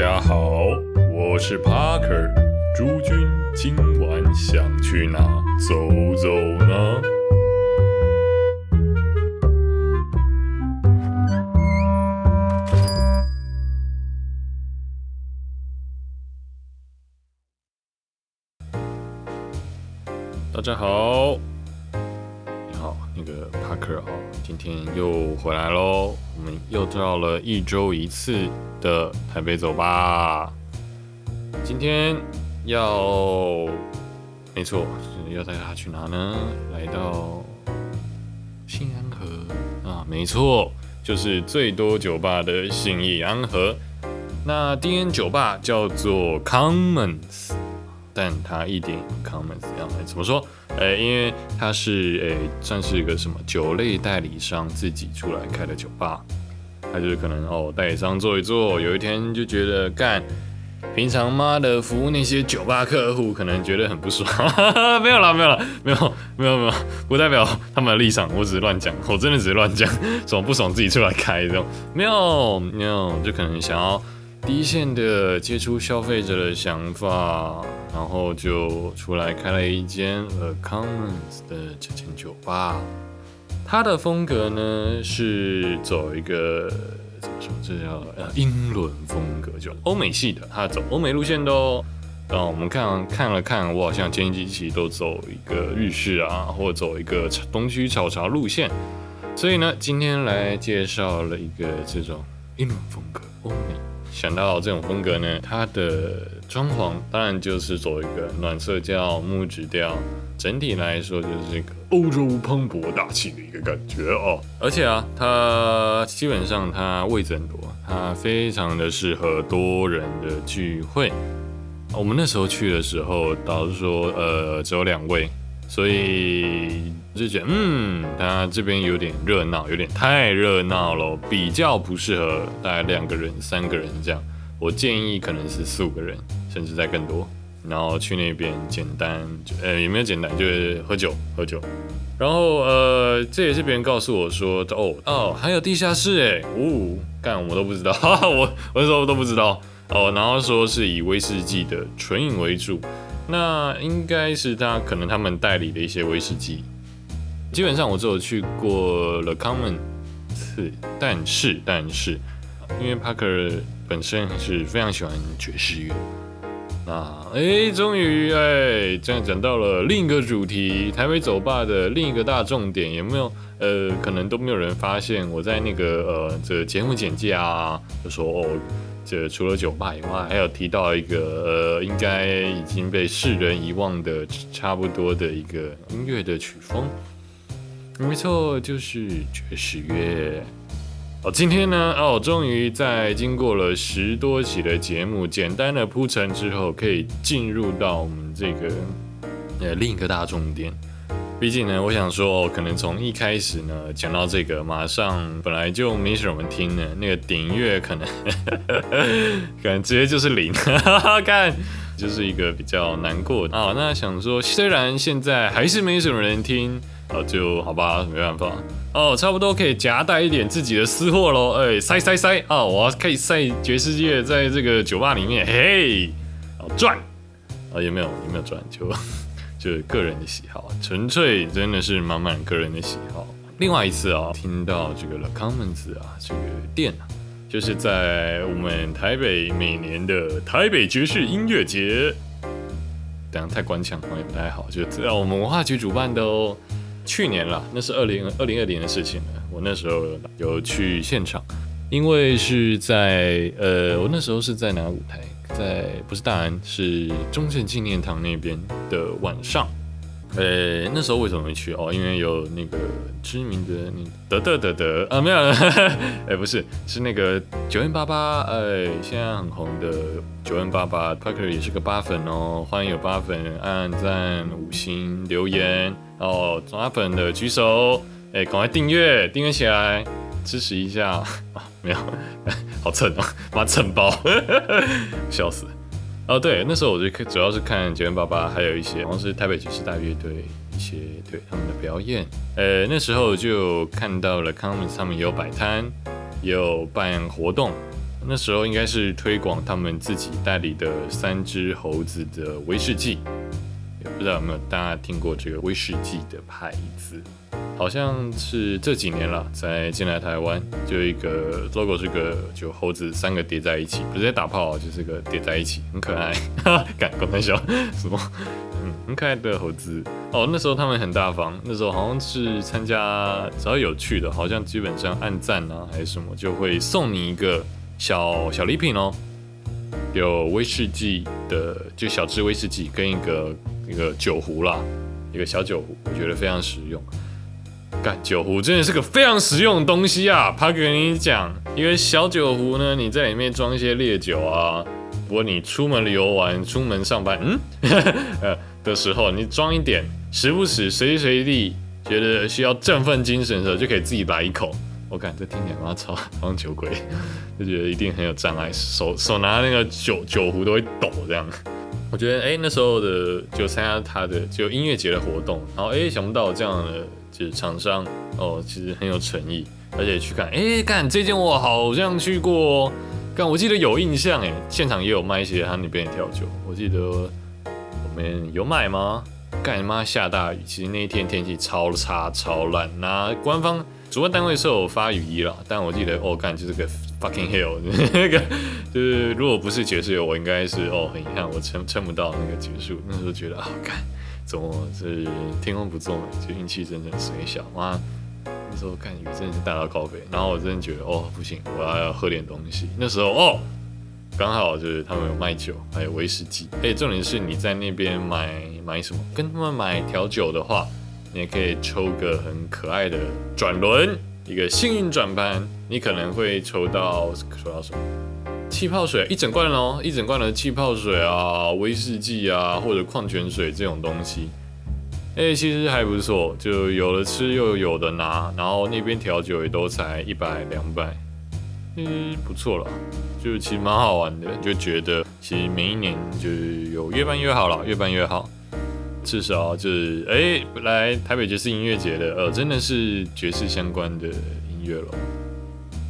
大家好，我是 Parker。诸君今晚想去哪走走呢？大家好，好，那个 Parker 哦，今天又回来喽，我们又到了一周一次的台北走吧。今天要，没错，要带他去哪呢？来到信安河啊，没错，就是最多酒吧的信义安河。那第一间酒吧叫做 Commons，但他一点 Commons 一样，怎么说？呃，因为他是诶，算是一个什么酒类代理商自己出来开的酒吧，他就是可能哦，代理商做一做，有一天就觉得干。平常妈的服务那些酒吧客户，可能觉得很不爽。没有了，没有了，没有，没有，没有，不代表他们的立场。我只是乱讲，我真的只是乱讲。爽不爽自己出来开这种，没有，没有，就可能想要第一线的接触消费者的想法，然后就出来开了一间 A Commons 的这间酒吧。它的风格呢是走一个。怎么说？这叫呃英伦风格，就欧美系的，它走欧美路线的哦。然后我们看看了看，我好像前几期都走一个日式啊，或走一个东区炒茶路线。所以呢，今天来介绍了一个这种英伦风格，欧美。想到这种风格呢，它的装潢当然就是走一个暖色调、木质调。整体来说，就是一个欧洲磅礴大气的一个感觉哦。而且啊，它基本上它位置很多，它非常的适合多人的聚会。我们那时候去的时候，导师说，呃，只有两位，所以就觉得，嗯，它这边有点热闹，有点太热闹了，比较不适合大概两个人、三个人这样。我建议可能是四五个人，甚至再更多。然后去那边简单，呃，也没有简单，就是喝酒喝酒。然后呃，这也是别人告诉我说，哦哦，还有地下室哎，哦，干我都不知道，我我那时候都不知道哦。然后说是以威士忌的纯饮为主，那应该是他可能他们代理的一些威士忌。基本上我只有去过 The Common 次，但是但是，因为 Parker 本身是非常喜欢爵士乐。那，哎，终于哎，这样讲到了另一个主题，台北走吧的另一个大重点，有没有？呃，可能都没有人发现，我在那个呃，这节目简介啊，就说哦，这除了酒吧以外，还有提到一个呃，应该已经被世人遗忘的差不多的一个音乐的曲风，没错，就是爵士乐。哦，今天呢，哦，终于在经过了十多期的节目简单的铺陈之后，可以进入到我们这个呃另一个大重点。毕竟呢，我想说，可能从一开始呢讲到这个，马上本来就没什么听的，那个点阅可能 可能直接就是零，看就是一个比较难过啊。那想说，虽然现在还是没什么人听。啊，就好吧，没办法。哦，差不多可以夹带一点自己的私货喽。哎，塞塞塞啊！我可以塞爵士乐在这个酒吧里面，嘿，哦赚啊？有没有？有没有赚？就就是个人的喜好，纯粹真的是满满个人的喜好。另外一次啊，听到这个 The Commons 啊，这个店啊，就是在我们台北每年的台北爵士音乐节，这样太官腔，好像也不太好，就在我们文化局主办的哦。去年了，那是二零二零二零的事情了。我那时候有去现场，因为是在呃，我那时候是在哪个舞台？在不是大安，是中正纪念堂那边的晚上。呃，那时候为什么会去哦？因为有那个知名的那得得得得啊，没有了，哎，不是，是那个九 N 八八，哎，现在很红的九 N 八八，Parker 也是个八粉哦，欢迎有八粉按赞、五星留言哦，八粉的举手，哎，赶快订阅，订阅起来，支持一下，没有，好蹭哦，妈蹭包，笑死。哦，对，那时候我就主要是看杰伦爸爸，还有一些好像是台北爵士大乐队一些对他们的表演。呃，那时候就看到了康姆他们有摆摊，有办活动。那时候应该是推广他们自己代理的三只猴子的威士忌，不知道有没有大家听过这个威士忌的牌子。好像是这几年了，才进来台湾，就一个 logo 是个就猴子三个叠在一起，不是在打炮，就是个叠在一起，很可爱。哈，敢开玩笑？什么？嗯，很可爱的猴子。哦，那时候他们很大方，那时候好像是参加只要有趣的，好像基本上按赞啊还是什么，就会送你一个小小礼品哦，有威士忌的，就小支威士忌跟一个一个酒壶啦，一个小酒壶，我觉得非常实用。干酒壶真的是个非常实用的东西啊！他跟你讲，因为小酒壶呢，你在里面装一些烈酒啊。不过你出门旅游玩、出门上班，嗯，呃 的时候，你装一点，时不时、随时随地觉得需要振奋精神的时候，就可以自己来一口。我感这听起来妈超像酒鬼，就觉得一定很有障碍，手手拿那个酒酒壶都会抖这样。我觉得哎，那时候的就参加他的就音乐节的活动，然后哎想不到这样的。就是厂商哦，其实很有诚意，而且去看，哎，看这件我好像去过，看我记得有印象，哎，现场也有卖一些他那边的调酒，我记得我们有买吗？干妈下大雨，其实那一天天气超差超烂，那官方主办单位是有发雨衣了，但我记得哦，干就是个 fucking hell，那个就是如果不是爵士乐，我应该是哦很遗憾，我撑撑不到那个结束，那时候觉得好干。怎么是天空不作美，就运气真的水小哇！那时候看雨真的是大到高飞，然后我真的觉得哦不行，我要要喝点东西。那时候哦，刚好就是他们有卖酒，还有威士忌。哎，重点是你在那边买买什么？跟他们买调酒的话，你也可以抽个很可爱的转轮，一个幸运转盘，你可能会抽到抽到什么？气泡水一整罐哦，一整罐的气泡水啊，威士忌啊，或者矿泉水这种东西，哎，其实还不错，就有的吃又有的拿，然后那边调酒也都才一百两百，嗯，不错了，就其实蛮好玩的，就觉得其实每一年就是有越办越好了，越办越好，至少就是哎，来台北爵士音乐节的，呃，真的是爵士相关的音乐了。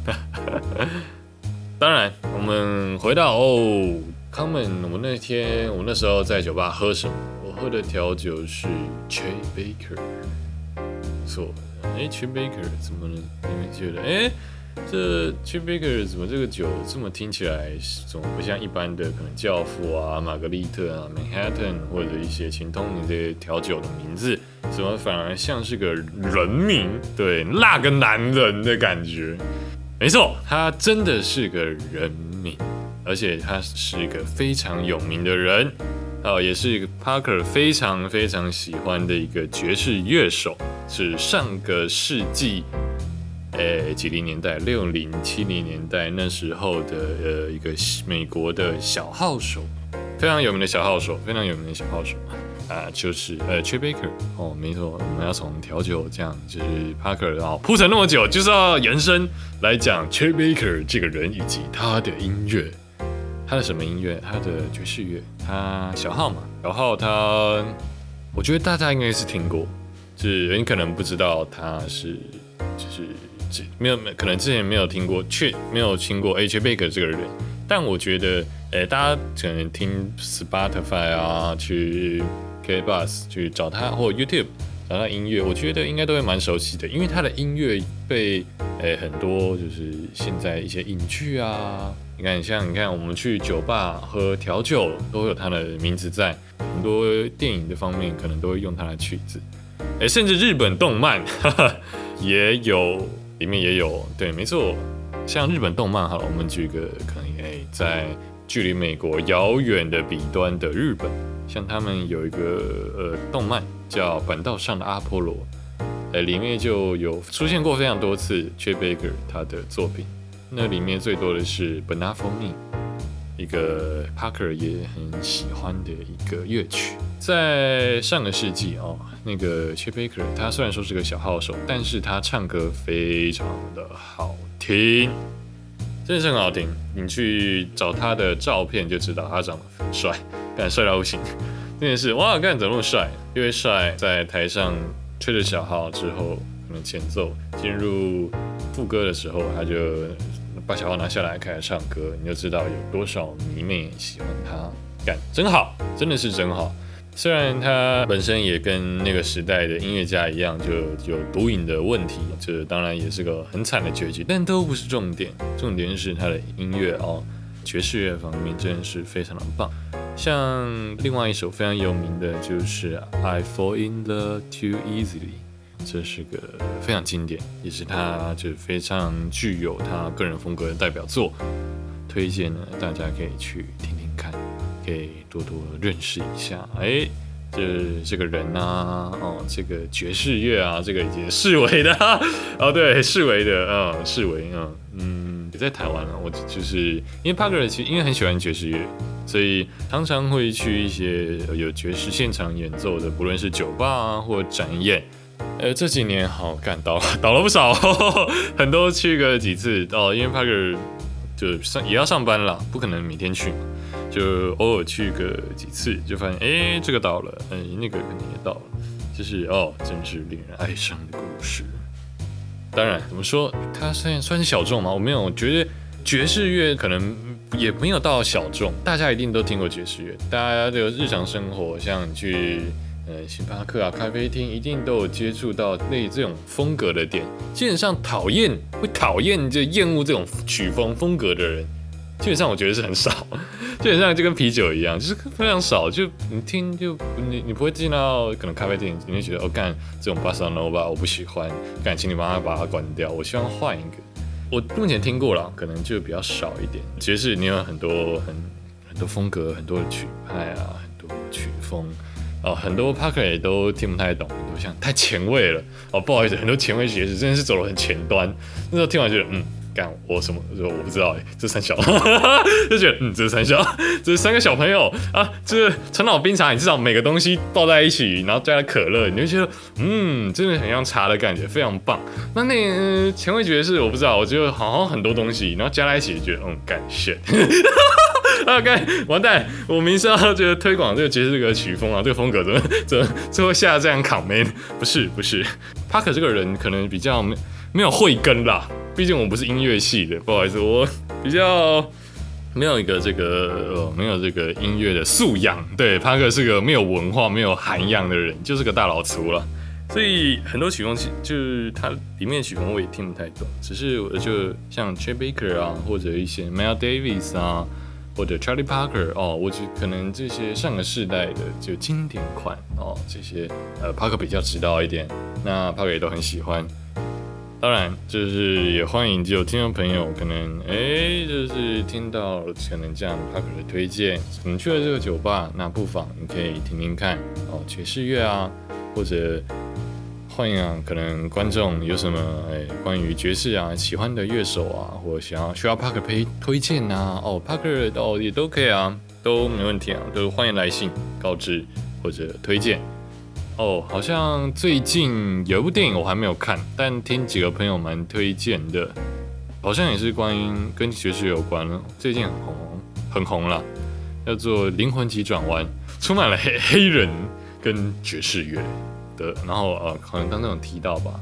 当然，我们回到哦，康门。我那天，我那时候在酒吧喝什么？我喝的调酒是 c h e Baker，错。哎 c h e Baker 怎么了？你们觉得？哎，这 c h e Baker 怎么这个酒这么听起来，怎么不像一般的可能教父啊、玛格丽特啊、Manhattan 或者一些情通你这些调酒的名字，怎么反而像是个人名？对，那个男人的感觉。没错，他真的是个人名，而且他是一个非常有名的人，哦，也是 Parker 非常非常喜欢的一个爵士乐手，是上个世纪，诶，几零年代，六零七零年代那时候的呃一个美国的小号手，非常有名的小号手，非常有名的小号手。啊，就是呃 c h e Baker 哦，没错，我们要从调酒这样，就是 Parker，然后铺陈那么久，就是要延伸来讲 c h e Baker 这个人以及他的音乐，他的什么音乐？他的爵士乐，他小号嘛，小号他，我觉得大家应该是听过，就是你可能不知道他是，就是这没有没可能之前没有听过，却没有听过 c h e Baker 这个人，但我觉得，诶，大家可能听 Spotify 啊，去。K Bus 去找他，或 YouTube 找他音乐，我觉得应该都会蛮熟悉的，因为他的音乐被诶很多就是现在一些影剧啊，你看像你看我们去酒吧喝调酒都会有他的名字在，很多电影的方面可能都会用他的曲子，诶，甚至日本动漫 也有，里面也有，对，没错，像日本动漫好了，我们举个可能诶在距离美国遥远的彼端的日本。像他们有一个呃动漫叫《本道上的阿波罗》，呃，里面就有出现过非常多次 c h e Baker 他的作品。那里面最多的是《b a n a f o Me》，一个 Parker 也很喜欢的一个乐曲。在上个世纪哦，那个 c h e Baker 他虽然说是个小号手，但是他唱歌非常的好听，真的是很好听。你去找他的照片就知道他长得很帅。干帅到不行，真的是哇！干怎么那么帅？因为帅，在台上吹着小号之后，可能前奏进入副歌的时候，他就把小号拿下来开始唱歌，你就知道有多少迷妹喜欢他，干真好，真的是真好。虽然他本身也跟那个时代的音乐家一样，就有毒瘾的问题，这当然也是个很惨的结局，但都不是重点，重点是他的音乐哦，爵士乐方面真的是非常的棒。像另外一首非常有名的就是《I Fall in Love Too Easily》，这是个非常经典，也是他就非常具有他个人风格的代表作，推荐呢大家可以去听听看。可以多多认识一下，哎，这这个人呐，哦，这个爵士乐啊，这个已经视为 的，哦，对，视为的，嗯，视为，嗯，嗯，在台湾啊，我就是因为帕克其实因为很喜欢爵士乐，所以常常会去一些有爵士现场演奏的，不论是酒吧啊或展演，呃，这几年好干倒 倒了不少，很多去个几次哦，因为帕克就上也要上班了，不可能每天去嘛。就偶尔去个几次，就发现哎，这个倒了，哎，那个肯定也倒了，就是哦，真是令人哀伤的故事。当然，怎么说，它算算是小众吗？我没有觉得爵士乐可能也没有到小众，大家一定都听过爵士乐，大家的日常生活，像去呃星巴克啊、咖啡厅，一定都有接触到类这种风格的店。基本上讨厌会讨厌就厌恶这种曲风风格的人。基本上我觉得是很少，就很像就跟啤酒一样，就是非常少。就你听，就你你不会进到可能咖啡店，你会觉得哦，干这种巴萨诺吧，我不喜欢，干，请你帮他把它关掉，我希望换一个。我目前听过了，可能就比较少一点。爵士你有很多很很多风格，很多的曲派啊，很多曲风哦，很多 Parker 也都听不太懂，都像太前卫了哦，不好意思，很多前卫爵士真的是走了很前端，那时候听完觉得嗯。干我什么？我我不知道哎，这三小 就觉得嗯，这是三小，这是三个小朋友啊，这是陈老冰茶，你至少每个东西抱在一起，然后加了可乐，你就觉得嗯，真的很像茶的感觉，非常棒。那那前卫爵士我不知道，我觉得好像很多东西，然后加在一起，觉得嗯，感谢。啊，干完蛋，我明知道觉得推广这个爵士这个曲风啊，这个风格怎么怎么最后下这样扛没？不是不是，帕克这个人可能比较没没有慧根啦。毕竟我不是音乐系的，不好意思，我比较没有一个这个呃，没有这个音乐的素养。对，帕克是个没有文化、没有涵养的人，就是个大老粗了。所以很多曲风其，就是它里面曲风我也听不太懂。只是我就像 Chet Baker 啊，或者一些 Miles Davis 啊，或者 Charlie Parker 哦，我只可能这些上个世代的就经典款哦，这些呃帕克比较知道一点，那帕克也都很喜欢。当然，就是也欢迎有听众朋友，可能哎，就是听到可能这样他可能推荐，你去了这个酒吧，那不妨你可以听听看哦，爵士乐啊，或者欢迎啊，可能观众有什么哎关于爵士啊喜欢的乐手啊，或者想要需要 Parker 推推荐呐，哦，Parker 哦也都可以啊，都没问题啊，都欢迎来信告知或者推荐。哦，好像最近有一部电影我还没有看，但听几个朋友们推荐的，好像也是关于跟爵士有关了，最近很红，很红了，叫做《灵魂急转弯》，充满了黑 黑人跟爵士乐的，然后呃，可能刚刚有提到吧，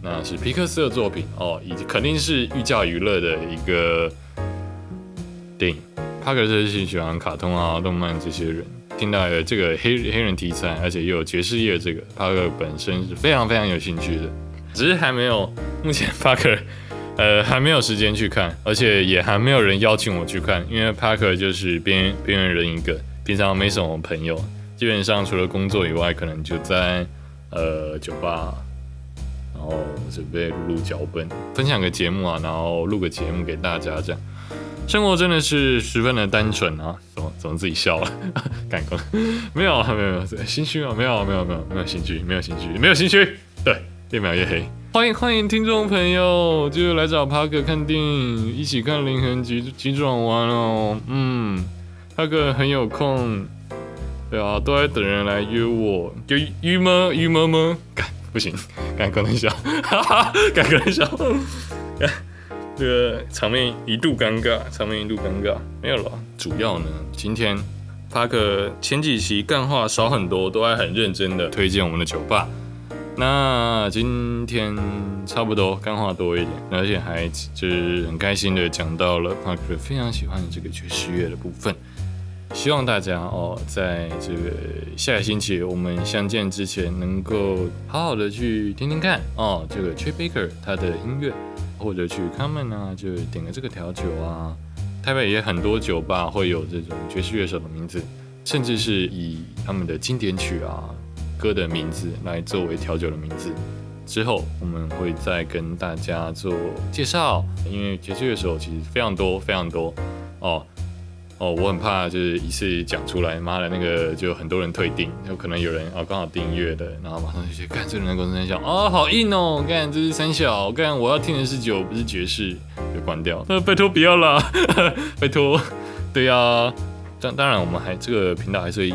那是皮克斯的作品哦，以及肯定是寓教于乐的一个电影。帕克斯是喜欢卡通啊、动漫这些人。听到了这个黑黑人题材，而且又有爵士乐，这个帕克本身是非常非常有兴趣的，只是还没有，目前帕克呃还没有时间去看，而且也还没有人邀请我去看，因为帕克就是边边缘人一个，平常没什么朋友，基本上除了工作以外，可能就在呃酒吧，然后准备录脚本，分享个节目啊，然后录个节目给大家这样。生活真的是十分的单纯啊！怎么怎么自己笑了？感官没有啊没有没有心虚啊？没有没有没有没有兴趣没有兴趣没有兴趣。对，越描越黑。欢迎欢迎听众朋友，就来找帕克看电影，一起看《灵魂急急转弯》哦。嗯，帕克很有空，对啊，都在等人来约我。就约吗？约吗吗？干不行，干可能笑，哈哈，干可能笑。这个场面一度尴尬，场面一度尴尬，没有了。主要呢，今天帕克前几期干话少很多，都还很认真的推荐我们的酒吧。那今天差不多干话多一点，而且还就是很开心的讲到了 Parker 非常喜欢的这个爵士乐的部分。希望大家哦，在这个下个星期我们相见之前，能够好好的去听听看哦，这个 Trey Baker 他的音乐，或者去 Common 啊，就点个这个调酒啊。台北也很多酒吧会有这种爵士乐手的名字，甚至是以他们的经典曲啊歌的名字来作为调酒的名字。之后我们会再跟大家做介绍，因为爵士乐手其实非常多非常多哦。哦，我很怕就是一次讲出来，妈的那个就很多人退订，有可能有人哦刚好订阅的，然后马上就去干这个人公司三小，哦好硬哦，干这是三小，干我要听的是酒不是爵士，就关掉。呃，拜托不要啦，拜托。对呀，当当然我们还这个频道还是以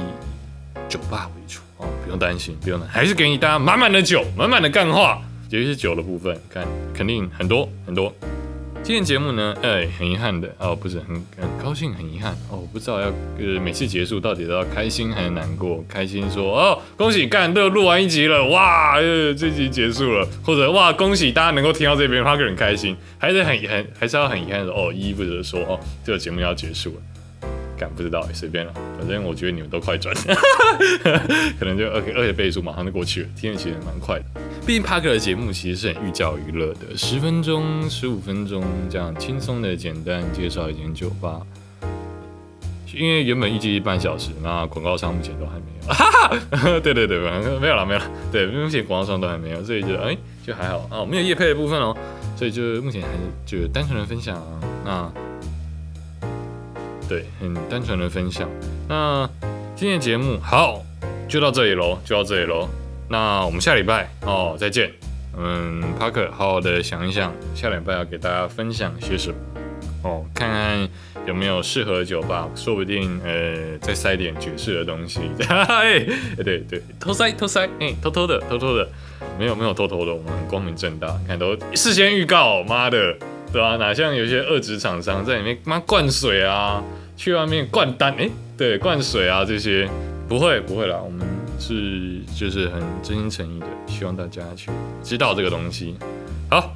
酒吧为主哦，不用担心，不用担心，还是给你大家满满的酒，满满的干话，尤其是酒的部分，看肯定很多很多。今天节目呢，哎，很遗憾的哦，不是很很高兴，很遗憾哦，不知道要呃每次结束到底都要开心还是难过？开心说哦，恭喜干都录完一集了，哇，呃这集结束了，或者哇恭喜大家能够听到这边，他个人开心，还是很很还是要很遗憾的哦，一或者说哦这个节目要结束了。敢不知道，随便了，反正我觉得你们都快转，可能就二二倍倍速马上就过去了，听的其实蛮快的。毕竟帕克的节目其实是很寓教于乐的，十分钟、十五分钟这样轻松的、简单介绍一间酒吧。因为原本预计半小时，那广告商目前都还没有。哈哈，对对对，没有了没有了，对，目前广告商都还没有，所以就哎就还好啊，没有夜配的部分哦，所以就目前还是就单纯的分享啊，那。对，很单纯的分享。那今天的节目好，就到这里喽，就到这里喽。那我们下礼拜哦，再见。嗯，帕克，好好的想一想，下礼拜要给大家分享些什么哦，看看有没有适合的酒吧，说不定呃再塞点爵士的东西。哎，对对，偷塞偷塞，哎，偷偷的偷偷的，没有没有偷偷的，我们光明正大，看都事先预告，妈的。对啊，哪像有些二级厂商在里面妈灌水啊，去外面灌单，哎，对，灌水啊这些，不会不会啦，我们是就是很真心诚意的，希望大家去知道这个东西。好，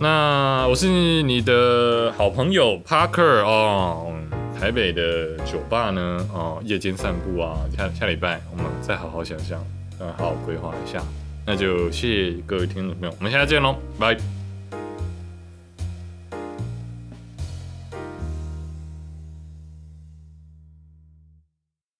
那我是你的好朋友 Parker 哦，台北的酒吧呢，哦，夜间散步啊，下下礼拜我们再好好想想，嗯，好好规划一下，那就谢谢各位听众朋友，我们下次见喽，拜。